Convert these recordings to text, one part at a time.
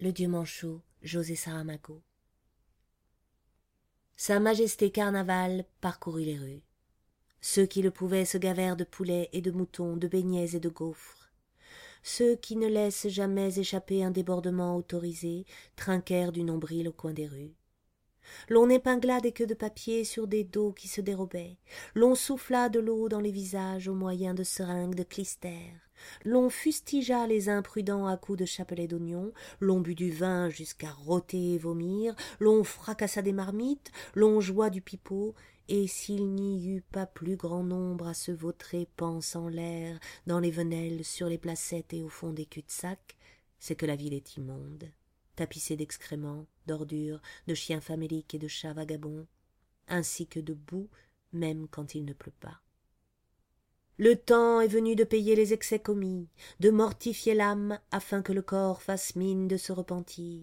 le dieu manchot, José Saramago. Sa Majesté Carnaval parcourut les rues. Ceux qui le pouvaient se gavèrent de poulets et de moutons, de beignets et de gaufres. Ceux qui ne laissent jamais échapper un débordement autorisé trinquèrent du nombril au coin des rues. L'on épingla des queues de papier sur des dos qui se dérobaient. L'on souffla de l'eau dans les visages au moyen de seringues de clistère. L'on fustigea les imprudents à coups de chapelet d'oignon, l'on but du vin jusqu'à rôter et vomir, l'on fracassa des marmites, l'on joua du pipeau, et s'il n'y eut pas plus grand nombre à se vautrer panse en l'air, dans les venelles, sur les placettes et au fond des culs-de-sac, c'est que la ville est immonde tapissé d'excréments, d'ordures, de chiens faméliques et de chats vagabonds, ainsi que de boue, même quand il ne pleut pas. Le temps est venu de payer les excès commis, de mortifier l'âme afin que le corps fasse mine de se repentir.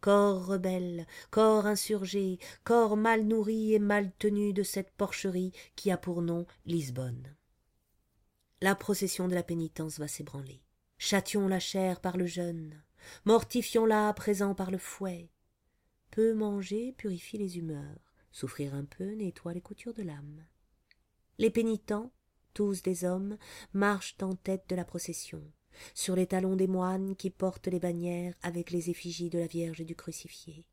Corps rebelle, corps insurgé, corps mal nourri et mal tenu de cette porcherie qui a pour nom Lisbonne. La procession de la pénitence va s'ébranler. Châtions la chair par le jeûne, mortifions-la à présent par le fouet. Peu manger purifie les humeurs, souffrir un peu nettoie les coutures de l'âme. Les pénitents, tous des hommes, marchent en tête de la procession, sur les talons des moines qui portent les bannières avec les effigies de la Vierge du crucifié.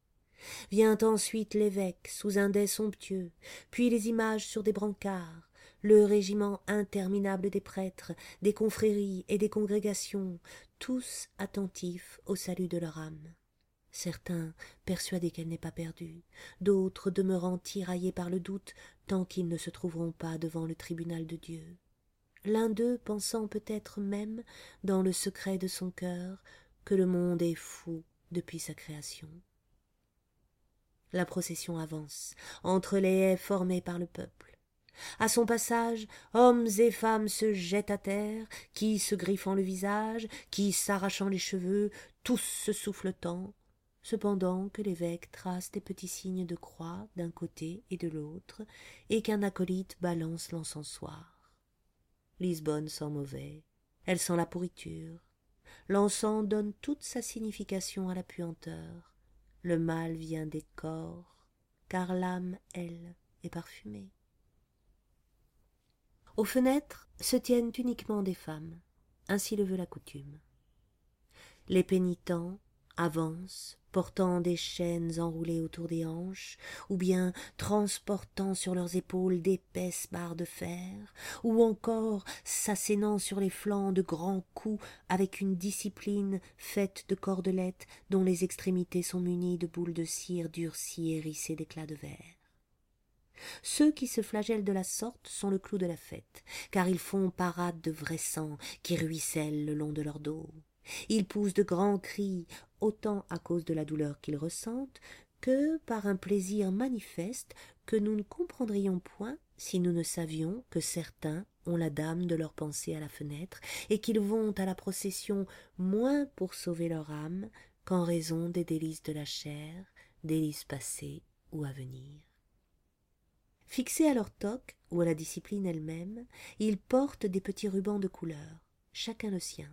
Vient ensuite l'évêque sous un dais somptueux, puis les images sur des brancards, le régiment interminable des prêtres, des confréries et des congrégations, tous attentifs au salut de leur âme. Certains persuadés qu'elle n'est pas perdue, d'autres demeurant tiraillés par le doute tant qu'ils ne se trouveront pas devant le tribunal de Dieu. L'un d'eux pensant peut-être même, dans le secret de son cœur, que le monde est fou depuis sa création. La procession avance, entre les haies formées par le peuple. À son passage, hommes et femmes se jettent à terre, qui se griffant le visage, qui s'arrachant les cheveux, tous se souffletant, cependant que l'évêque trace des petits signes de croix d'un côté et de l'autre, et qu'un acolyte balance l'encensoir. Lisbonne sent mauvais, elle sent la pourriture. L'encens donne toute sa signification à la puanteur. Le mal vient des corps, car l'âme, elle, est parfumée. Aux fenêtres se tiennent uniquement des femmes, ainsi le veut la coutume. Les pénitents avancent, portant des chaînes enroulées autour des hanches, ou bien transportant sur leurs épaules d'épaisses barres de fer, ou encore s'assénant sur les flancs de grands coups avec une discipline faite de cordelettes dont les extrémités sont munies de boules de cire durcies hérissées d'éclats de verre. Ceux qui se flagellent de la sorte sont le clou de la fête, car ils font parade de vrai sang qui ruisselle le long de leur dos. Ils poussent de grands cris, autant à cause de la douleur qu'ils ressentent, que par un plaisir manifeste que nous ne comprendrions point si nous ne savions que certains ont la dame de leur pensée à la fenêtre et qu'ils vont à la procession moins pour sauver leur âme qu'en raison des délices de la chair, délices passées ou à venir. Fixés à leur toque ou à la discipline elle-même, ils portent des petits rubans de couleur, chacun le sien.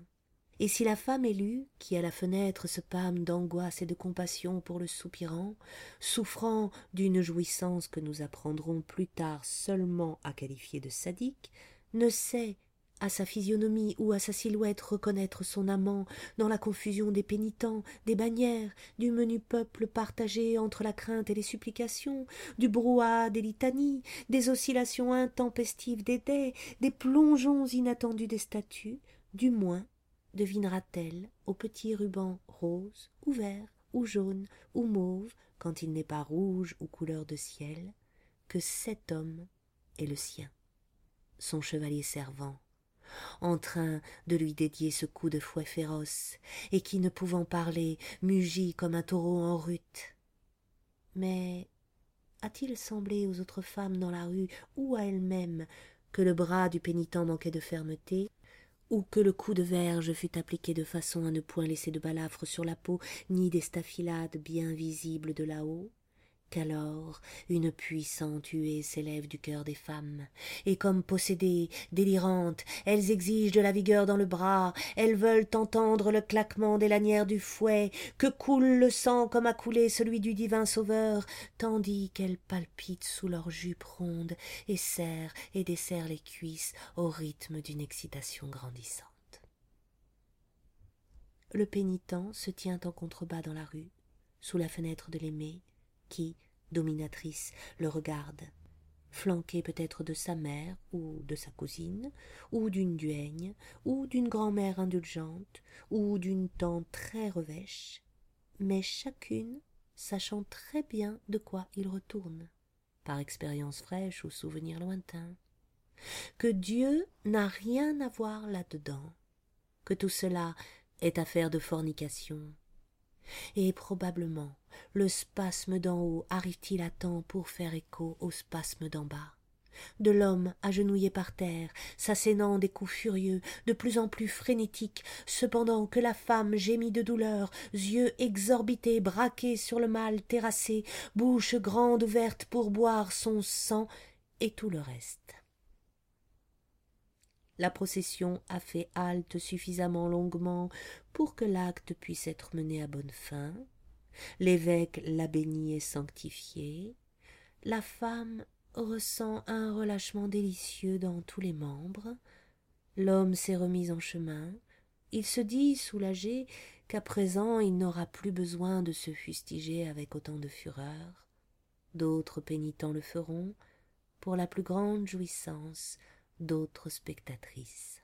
Et si la femme élue, qui à la fenêtre se pâme d'angoisse et de compassion pour le soupirant, souffrant d'une jouissance que nous apprendrons plus tard seulement à qualifier de sadique, ne sait à sa physionomie ou à sa silhouette reconnaître son amant dans la confusion des pénitents, des bannières, du menu peuple partagé entre la crainte et les supplications, du brouhaha des litanies, des oscillations intempestives des dais, des plongeons inattendus des statues, du moins devinera-t-elle au petit ruban rose ou vert ou jaune ou mauve quand il n'est pas rouge ou couleur de ciel que cet homme est le sien. Son chevalier servant en train de lui dédier ce coup de fouet féroce, et qui, ne pouvant parler, mugit comme un taureau en rute. Mais a-t-il semblé aux autres femmes dans la rue ou à elle-même que le bras du pénitent manquait de fermeté, ou que le coup de verge fut appliqué de façon à ne point laisser de balafre sur la peau, ni des bien visibles de là-haut, qu'alors une puissante huée s'élève du cœur des femmes, et comme possédées, délirantes, elles exigent de la vigueur dans le bras, elles veulent entendre le claquement des lanières du fouet, que coule le sang comme a coulé celui du divin Sauveur, tandis qu'elles palpitent sous leurs jupes rondes, et serrent et desserrent les cuisses au rythme d'une excitation grandissante. Le pénitent se tient en contrebas dans la rue, sous la fenêtre de l'aimé, qui, dominatrice, le regarde, flanqué peut-être de sa mère ou de sa cousine, ou d'une duègne, ou d'une grand'mère indulgente, ou d'une tante très revêche, mais chacune sachant très bien de quoi il retourne, par expérience fraîche ou souvenir lointain, que Dieu n'a rien à voir là-dedans, que tout cela est affaire de fornication, et probablement le spasme d'en haut arrive-t-il à temps pour faire écho au spasme d'en bas? De l'homme agenouillé par terre, s'assénant des coups furieux, de plus en plus frénétiques, cependant que la femme gémit de douleur, yeux exorbités, braqués sur le mal terrassé, bouche grande ouverte pour boire son sang, et tout le reste la procession a fait halte suffisamment longuement pour que l'acte puisse être mené à bonne fin. L'évêque l'a béni et sanctifié. La femme ressent un relâchement délicieux dans tous les membres. L'homme s'est remis en chemin. Il se dit soulagé qu'à présent il n'aura plus besoin de se fustiger avec autant de fureur. D'autres pénitents le feront pour la plus grande jouissance d'autres spectatrices